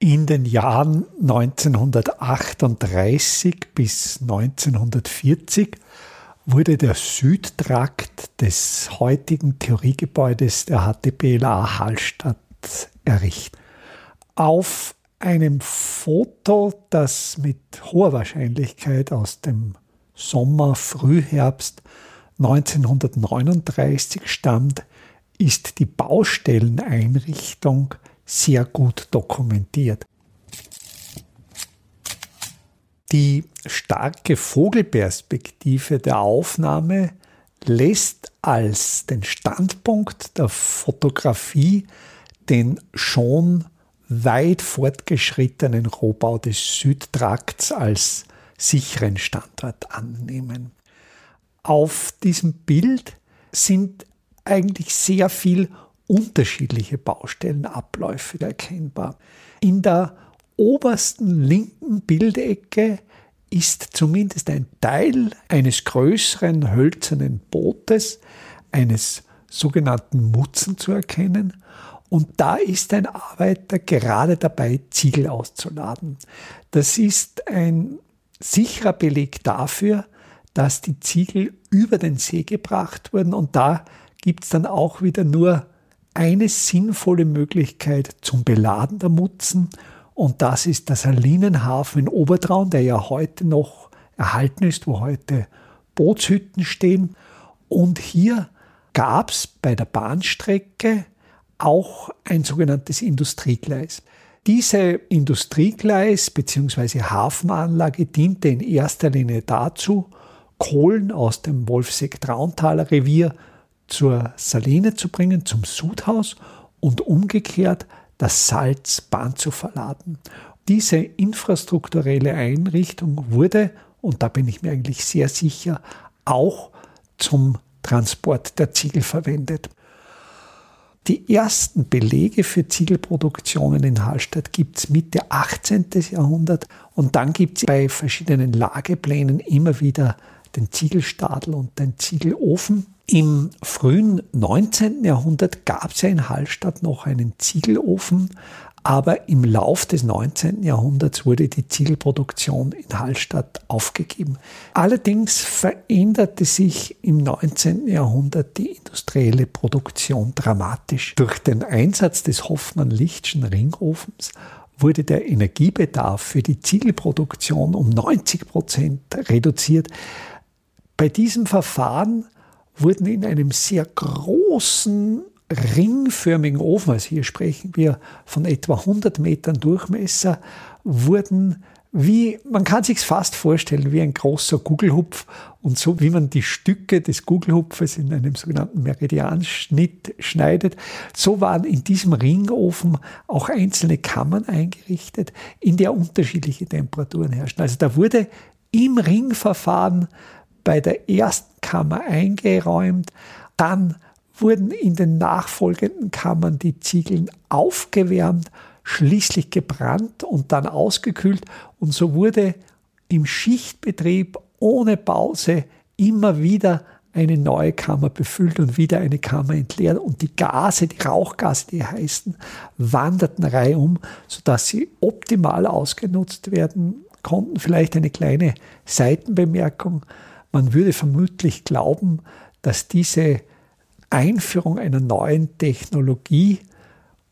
In den Jahren 1938 bis 1940 wurde der Südtrakt des heutigen Theoriegebäudes der HTBLA Hallstatt errichtet. Auf einem Foto, das mit hoher Wahrscheinlichkeit aus dem Sommer, Frühherbst 1939 stammt, ist die Baustelleneinrichtung sehr gut dokumentiert. Die starke Vogelperspektive der Aufnahme lässt als den Standpunkt der Fotografie den schon weit fortgeschrittenen Rohbau des Südtrakts als sicheren Standort annehmen. Auf diesem Bild sind eigentlich sehr viel unterschiedliche Baustellenabläufe erkennbar. In der obersten linken Bildecke ist zumindest ein Teil eines größeren hölzernen Bootes, eines sogenannten Mutzen zu erkennen. Und da ist ein Arbeiter gerade dabei, Ziegel auszuladen. Das ist ein sicherer Beleg dafür, dass die Ziegel über den See gebracht wurden. Und da gibt es dann auch wieder nur eine sinnvolle Möglichkeit zum Beladen der Mutzen und das ist der Salinenhafen in Obertraun, der ja heute noch erhalten ist, wo heute Bootshütten stehen. Und hier gab es bei der Bahnstrecke auch ein sogenanntes Industriegleis. Diese Industriegleis bzw. Hafenanlage diente in erster Linie dazu, Kohlen aus dem Wolfseck-Trauntaler Revier zur Saline zu bringen, zum Sudhaus und umgekehrt das Salz Bahn zu verladen. Diese infrastrukturelle Einrichtung wurde, und da bin ich mir eigentlich sehr sicher, auch zum Transport der Ziegel verwendet. Die ersten Belege für Ziegelproduktionen in Hallstatt gibt es Mitte 18. Jahrhundert und dann gibt es bei verschiedenen Lageplänen immer wieder den Ziegelstadel und den Ziegelofen. Im frühen 19. Jahrhundert gab es ja in Hallstatt noch einen Ziegelofen, aber im Lauf des 19. Jahrhunderts wurde die Ziegelproduktion in Hallstatt aufgegeben. Allerdings veränderte sich im 19. Jahrhundert die industrielle Produktion dramatisch. Durch den Einsatz des Hoffmann-Lichtschen Ringofens wurde der Energiebedarf für die Ziegelproduktion um 90 Prozent reduziert. Bei diesem Verfahren wurden in einem sehr großen ringförmigen Ofen, also hier sprechen wir von etwa 100 Metern Durchmesser, wurden wie, man kann sich fast vorstellen, wie ein großer Gugelhupf und so wie man die Stücke des Gugelhupfes in einem sogenannten Meridianschnitt schneidet, so waren in diesem Ringofen auch einzelne Kammern eingerichtet, in der unterschiedliche Temperaturen herrschen. Also da wurde im Ringverfahren bei der ersten Kammer eingeräumt, dann wurden in den nachfolgenden Kammern die Ziegeln aufgewärmt schließlich gebrannt und dann ausgekühlt und so wurde im Schichtbetrieb ohne Pause immer wieder eine neue Kammer befüllt und wieder eine Kammer entleert und die Gase, die Rauchgase, die heißen, wanderten reihum, sodass sie optimal ausgenutzt werden konnten. Vielleicht eine kleine Seitenbemerkung. Man würde vermutlich glauben, dass diese Einführung einer neuen Technologie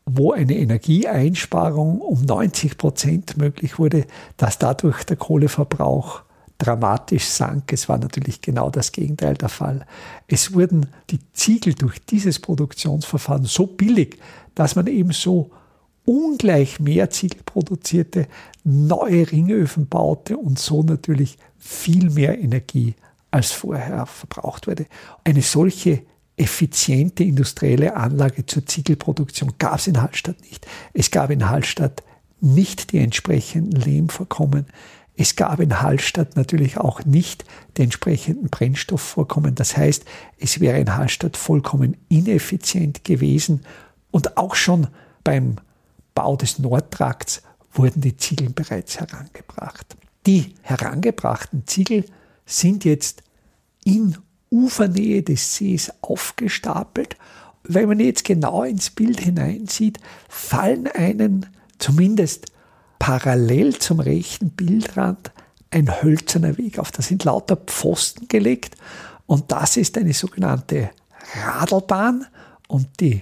wo eine Energieeinsparung um 90 Prozent möglich wurde, dass dadurch der Kohleverbrauch dramatisch sank. Es war natürlich genau das Gegenteil der Fall. Es wurden die Ziegel durch dieses Produktionsverfahren so billig, dass man eben so ungleich mehr Ziegel produzierte, neue Ringöfen baute und so natürlich viel mehr Energie als vorher verbraucht wurde. Eine solche effiziente industrielle Anlage zur Ziegelproduktion gab es in Hallstatt nicht. Es gab in Hallstatt nicht die entsprechenden Lehmvorkommen. Es gab in Hallstatt natürlich auch nicht die entsprechenden Brennstoffvorkommen. Das heißt, es wäre in Hallstatt vollkommen ineffizient gewesen. Und auch schon beim Bau des Nordtrakts wurden die Ziegel bereits herangebracht. Die herangebrachten Ziegel sind jetzt in Ufernähe des Sees aufgestapelt. Wenn man jetzt genau ins Bild hineinsieht, fallen einen zumindest parallel zum rechten Bildrand ein hölzerner Weg auf. Da sind lauter Pfosten gelegt und das ist eine sogenannte Radlbahn und die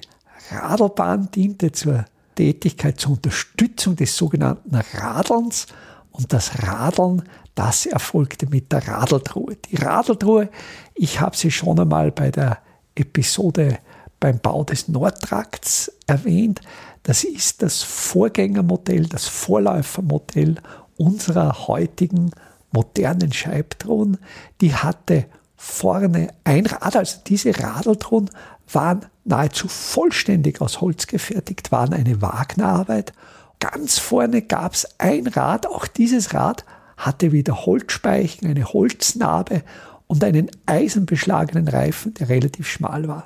Radlbahn diente zur Tätigkeit zur Unterstützung des sogenannten Radelns und das Radeln das erfolgte mit der Radeltruhe. Die Radeltruhe, ich habe sie schon einmal bei der Episode beim Bau des Nordtrakts erwähnt. Das ist das Vorgängermodell, das Vorläufermodell unserer heutigen modernen Scheibtruhen. Die hatte vorne ein Rad, also diese Radeltruhen waren nahezu vollständig aus Holz gefertigt, waren eine Wagnerarbeit. Ganz vorne gab es ein Rad, auch dieses Rad hatte wieder Holzspeichen, eine Holznarbe und einen eisenbeschlagenen Reifen, der relativ schmal war.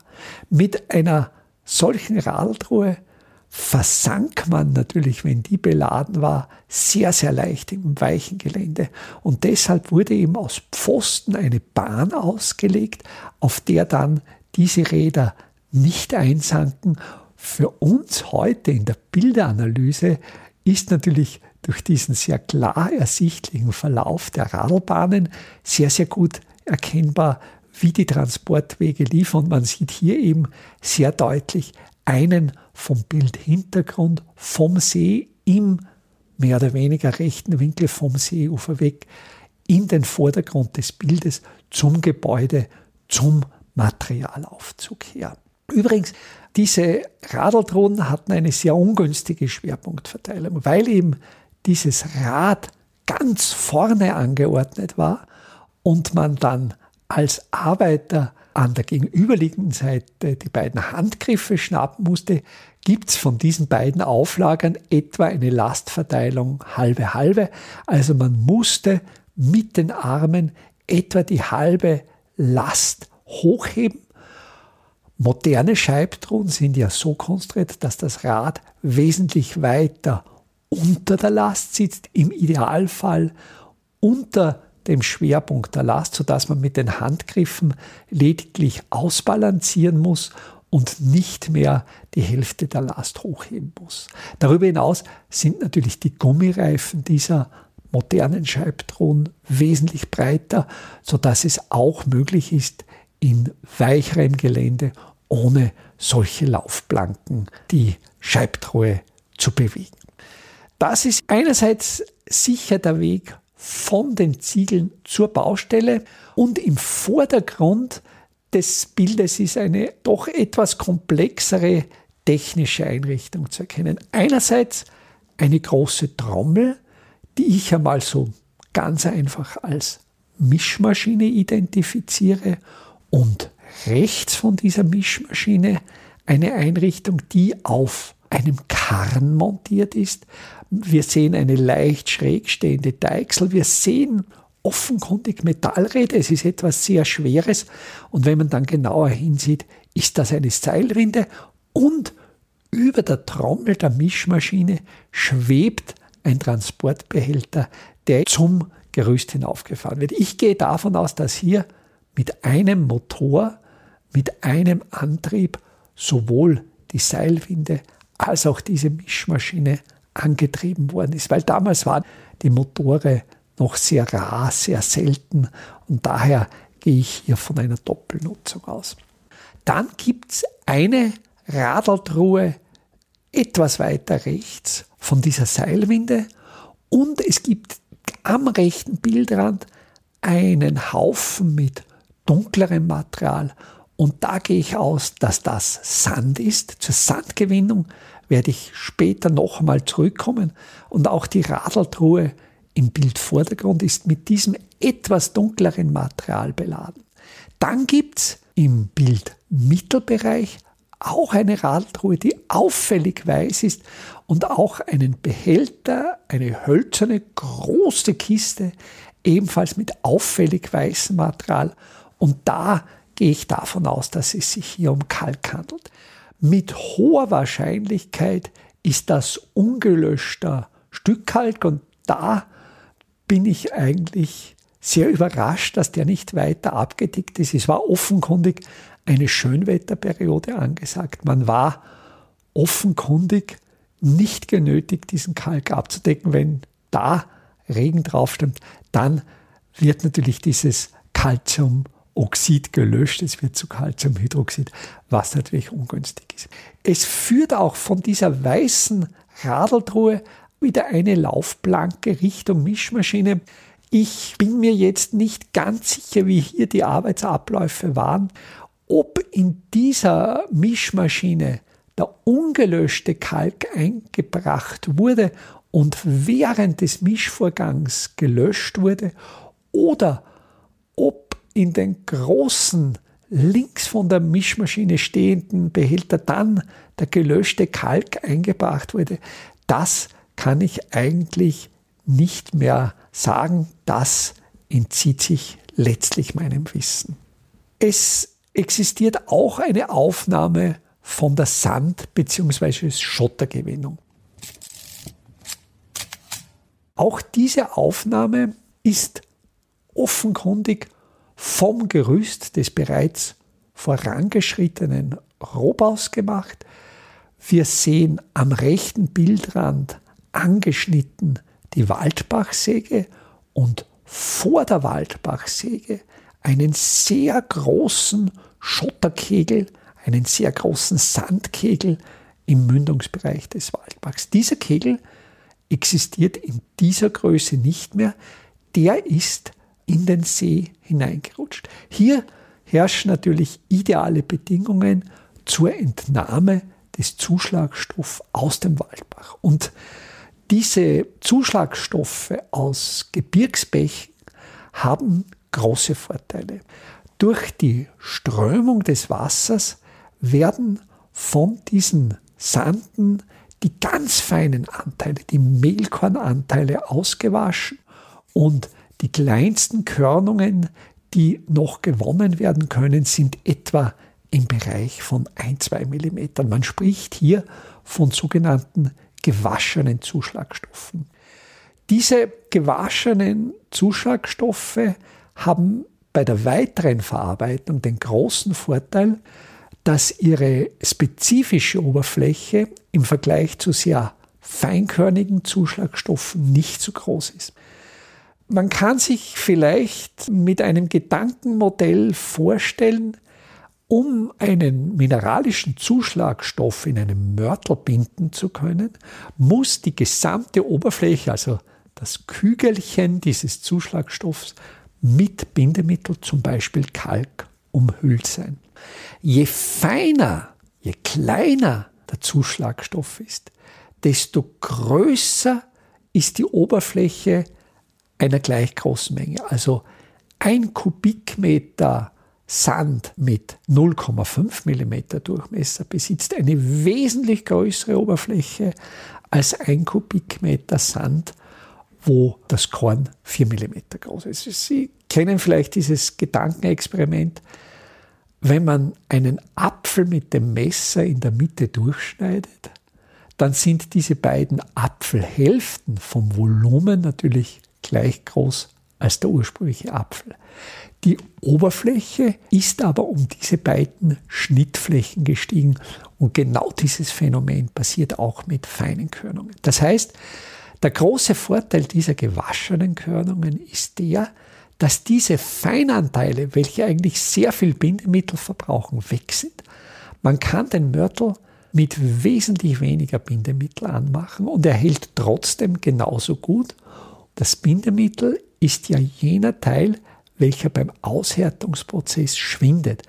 Mit einer solchen Radltruhe versank man natürlich, wenn die beladen war, sehr, sehr leicht im weichen Gelände. Und deshalb wurde eben aus Pfosten eine Bahn ausgelegt, auf der dann diese Räder nicht einsanken. Für uns heute in der Bilderanalyse ist natürlich durch diesen sehr klar ersichtlichen Verlauf der Radlbahnen sehr, sehr gut erkennbar, wie die Transportwege liefern. Und man sieht hier eben sehr deutlich einen vom Bildhintergrund vom See im mehr oder weniger rechten Winkel vom Seeufer weg in den Vordergrund des Bildes zum Gebäude, zum Materialaufzug her. Übrigens, diese Radeldrohnen hatten eine sehr ungünstige Schwerpunktverteilung, weil eben dieses Rad ganz vorne angeordnet war und man dann als Arbeiter an der gegenüberliegenden Seite die beiden Handgriffe schnappen musste, gibt es von diesen beiden Auflagern etwa eine Lastverteilung halbe halbe. Also man musste mit den Armen etwa die halbe Last hochheben. Moderne Scheibtruhen sind ja so konstruiert, dass das Rad wesentlich weiter unter der Last sitzt, im Idealfall unter dem Schwerpunkt der Last, sodass man mit den Handgriffen lediglich ausbalancieren muss und nicht mehr die Hälfte der Last hochheben muss. Darüber hinaus sind natürlich die Gummireifen dieser modernen Scheibtruhen wesentlich breiter, sodass es auch möglich ist, in weicherem Gelände ohne solche Laufplanken die Scheibtruhe zu bewegen. Das ist einerseits sicher der Weg von den Ziegeln zur Baustelle und im Vordergrund des Bildes ist eine doch etwas komplexere technische Einrichtung zu erkennen. Einerseits eine große Trommel, die ich einmal so ganz einfach als Mischmaschine identifiziere und rechts von dieser Mischmaschine eine Einrichtung, die auf einem Karren montiert ist. Wir sehen eine leicht schräg stehende Deichsel. Wir sehen offenkundig Metallräder. Es ist etwas sehr Schweres. Und wenn man dann genauer hinsieht, ist das eine Seilwinde. Und über der Trommel der Mischmaschine schwebt ein Transportbehälter, der zum Gerüst hinaufgefahren wird. Ich gehe davon aus, dass hier mit einem Motor, mit einem Antrieb sowohl die Seilwinde als auch diese Mischmaschine angetrieben worden ist, weil damals waren die Motore noch sehr rar, sehr selten und daher gehe ich hier von einer Doppelnutzung aus. Dann gibt es eine Radeltruhe etwas weiter rechts von dieser Seilwinde und es gibt am rechten Bildrand einen Haufen mit dunklerem Material und da gehe ich aus, dass das Sand ist. Zur Sandgewinnung werde ich später noch einmal zurückkommen und auch die Radeltruhe im Bildvordergrund ist mit diesem etwas dunkleren Material beladen. Dann gibt es im Bildmittelbereich auch eine Radeltruhe, die auffällig weiß ist und auch einen Behälter, eine hölzerne große Kiste, ebenfalls mit auffällig weißem Material. Und da gehe ich davon aus, dass es sich hier um Kalk handelt. Mit hoher Wahrscheinlichkeit ist das ungelöschter Stückkalk und da bin ich eigentlich sehr überrascht, dass der nicht weiter abgedickt ist. Es war offenkundig eine Schönwetterperiode angesagt. Man war offenkundig nicht genötigt, diesen Kalk abzudecken. Wenn da Regen drauf stimmt, dann wird natürlich dieses Calciumoxid gelöscht. Es wird zu Calciumhydroxid, was natürlich ungünstig ist. Es führt auch von dieser weißen Radeltruhe wieder eine Laufplanke Richtung Mischmaschine. Ich bin mir jetzt nicht ganz sicher, wie hier die Arbeitsabläufe waren, ob in dieser Mischmaschine der ungelöschte Kalk eingebracht wurde und während des Mischvorgangs gelöscht wurde oder ob in den großen links von der Mischmaschine stehenden Behälter dann der gelöschte Kalk eingebracht wurde, das kann ich eigentlich nicht mehr sagen. Das entzieht sich letztlich meinem Wissen. Es existiert auch eine Aufnahme von der Sand- bzw. Schottergewinnung. Auch diese Aufnahme ist offenkundig vom Gerüst des bereits vorangeschrittenen Rohbaus gemacht. Wir sehen am rechten Bildrand angeschnitten die Waldbachsäge und vor der Waldbachsäge einen sehr großen Schotterkegel, einen sehr großen Sandkegel im Mündungsbereich des Waldbachs. Dieser Kegel existiert in dieser Größe nicht mehr. Der ist in den See hineingerutscht. Hier herrschen natürlich ideale Bedingungen zur Entnahme des Zuschlagstoffs aus dem Waldbach. Und diese Zuschlagstoffe aus Gebirgsbächen haben große Vorteile. Durch die Strömung des Wassers werden von diesen Sanden die ganz feinen Anteile, die Mehlkornanteile ausgewaschen und die kleinsten Körnungen, die noch gewonnen werden können, sind etwa im Bereich von 1-2 mm. Man spricht hier von sogenannten gewaschenen Zuschlagstoffen. Diese gewaschenen Zuschlagstoffe haben bei der weiteren Verarbeitung den großen Vorteil, dass ihre spezifische Oberfläche im Vergleich zu sehr feinkörnigen Zuschlagstoffen nicht so groß ist. Man kann sich vielleicht mit einem Gedankenmodell vorstellen, um einen mineralischen Zuschlagstoff in einem Mörtel binden zu können, muss die gesamte Oberfläche, also das Kügelchen dieses Zuschlagstoffs, mit Bindemittel, zum Beispiel Kalk, umhüllt sein. Je feiner, je kleiner der Zuschlagstoff ist, desto größer ist die Oberfläche einer gleich großen Menge. Also ein Kubikmeter Sand mit 0,5 mm Durchmesser besitzt eine wesentlich größere Oberfläche als ein Kubikmeter Sand, wo das Korn 4 mm groß ist. Sie kennen vielleicht dieses Gedankenexperiment, wenn man einen Apfel mit dem Messer in der Mitte durchschneidet, dann sind diese beiden Apfelhälften vom Volumen natürlich gleich groß als der ursprüngliche Apfel. Die Oberfläche ist aber um diese beiden Schnittflächen gestiegen und genau dieses Phänomen passiert auch mit feinen Körnungen. Das heißt, der große Vorteil dieser gewaschenen Körnungen ist der, dass diese Feinanteile, welche eigentlich sehr viel Bindemittel verbrauchen, weg sind. Man kann den Mörtel mit wesentlich weniger Bindemittel anmachen und er hält trotzdem genauso gut. Das Bindemittel ist ja jener Teil, welcher beim Aushärtungsprozess schwindet.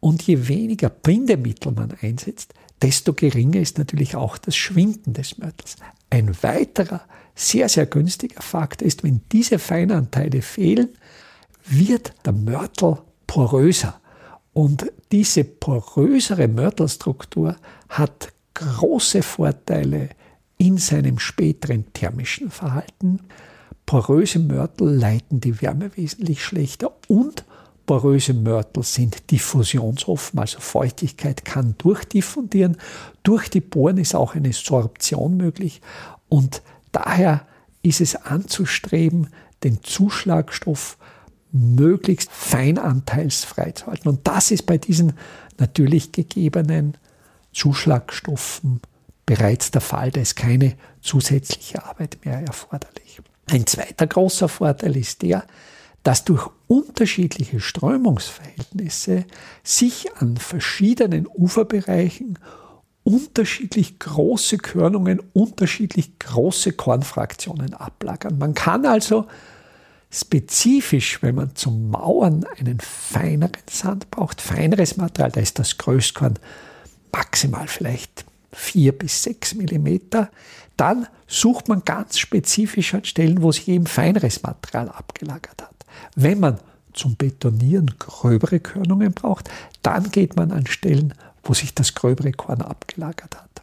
Und je weniger Bindemittel man einsetzt, desto geringer ist natürlich auch das Schwinden des Mörtels. Ein weiterer sehr, sehr günstiger Faktor ist, wenn diese Feinanteile fehlen, wird der Mörtel poröser. Und diese porösere Mörtelstruktur hat große Vorteile in seinem späteren thermischen Verhalten. Poröse Mörtel leiten die Wärme wesentlich schlechter und poröse Mörtel sind diffusionsoffen, also Feuchtigkeit kann durchdiffundieren. Durch die Poren ist auch eine Sorption möglich und daher ist es anzustreben, den Zuschlagstoff möglichst feinanteilsfrei zu halten. Und das ist bei diesen natürlich gegebenen Zuschlagstoffen bereits der Fall. Da ist keine zusätzliche Arbeit mehr erforderlich. Ein zweiter großer Vorteil ist der, dass durch unterschiedliche Strömungsverhältnisse sich an verschiedenen Uferbereichen unterschiedlich große Körnungen, unterschiedlich große Kornfraktionen ablagern. Man kann also spezifisch, wenn man zum Mauern einen feineren Sand braucht, feineres Material, da ist das Größkorn maximal vielleicht vier bis sechs Millimeter, dann sucht man ganz spezifisch an Stellen, wo sich eben feineres Material abgelagert hat. Wenn man zum Betonieren gröbere Körnungen braucht, dann geht man an Stellen, wo sich das gröbere Korn abgelagert hat.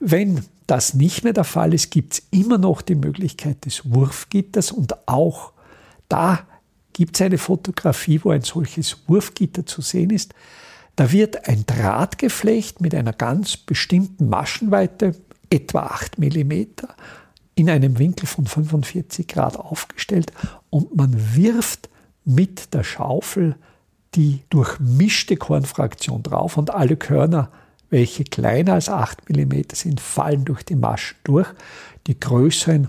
Wenn das nicht mehr der Fall ist, gibt es immer noch die Möglichkeit des Wurfgitters und auch da gibt es eine Fotografie, wo ein solches Wurfgitter zu sehen ist. Da wird ein Drahtgeflecht mit einer ganz bestimmten Maschenweite, etwa 8 mm, in einem Winkel von 45 Grad aufgestellt und man wirft mit der Schaufel die durchmischte Kornfraktion drauf und alle Körner, welche kleiner als 8 mm sind, fallen durch die Maschen durch. Die größeren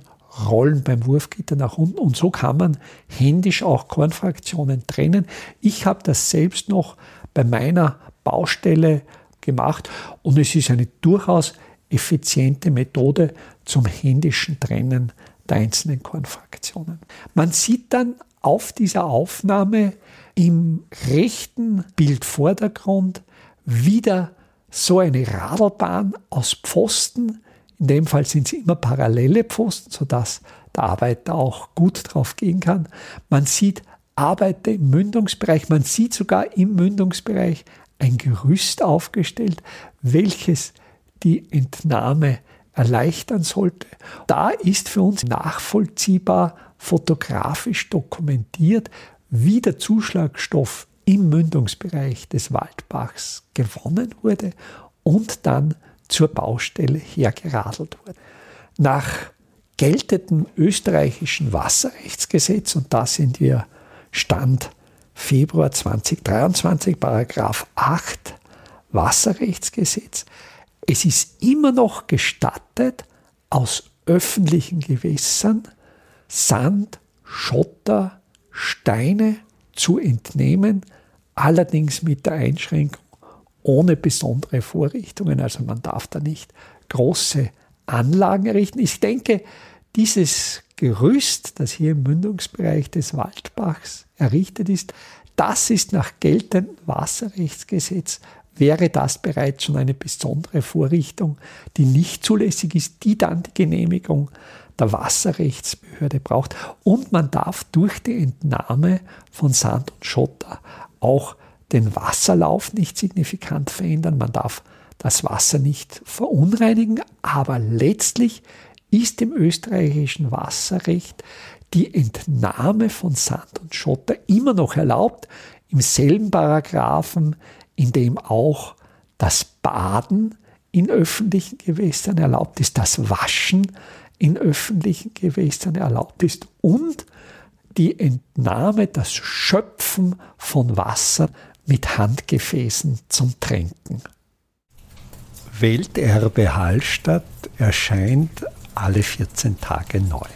rollen beim Wurfgitter nach unten und so kann man händisch auch Kornfraktionen trennen. Ich habe das selbst noch bei meiner Baustelle gemacht und es ist eine durchaus effiziente Methode zum händischen Trennen der einzelnen Kornfraktionen. Man sieht dann auf dieser Aufnahme im rechten Bildvordergrund wieder so eine Radlbahn aus Pfosten. In dem Fall sind sie immer parallele Pfosten, sodass der Arbeiter auch gut drauf gehen kann. Man sieht Arbeiter im Mündungsbereich, man sieht sogar im Mündungsbereich ein Gerüst aufgestellt, welches die Entnahme erleichtern sollte. Da ist für uns nachvollziehbar fotografisch dokumentiert, wie der Zuschlagstoff im Mündungsbereich des Waldbachs gewonnen wurde und dann zur Baustelle hergeradelt wurde. Nach geltendem österreichischen Wasserrechtsgesetz, und da sind wir Stand Februar 2023, Paragraph 8 Wasserrechtsgesetz. Es ist immer noch gestattet, aus öffentlichen Gewässern Sand, Schotter, Steine zu entnehmen, allerdings mit der Einschränkung ohne besondere Vorrichtungen. Also man darf da nicht große Anlagen errichten. Ich denke, dieses Gerüst, das hier im Mündungsbereich des Waldbachs errichtet ist, das ist nach geltendem Wasserrechtsgesetz, wäre das bereits schon eine besondere Vorrichtung, die nicht zulässig ist, die dann die Genehmigung der Wasserrechtsbehörde braucht. Und man darf durch die Entnahme von Sand und Schotter auch den Wasserlauf nicht signifikant verändern. Man darf das Wasser nicht verunreinigen, aber letztlich ist im österreichischen Wasserrecht die Entnahme von Sand und Schotter immer noch erlaubt, im selben Paragraphen, in dem auch das Baden in öffentlichen Gewässern erlaubt ist, das Waschen in öffentlichen Gewässern erlaubt ist und die Entnahme, das Schöpfen von Wasser mit Handgefäßen zum Tränken. Welterbe Hallstatt erscheint alle 14 Tage neu.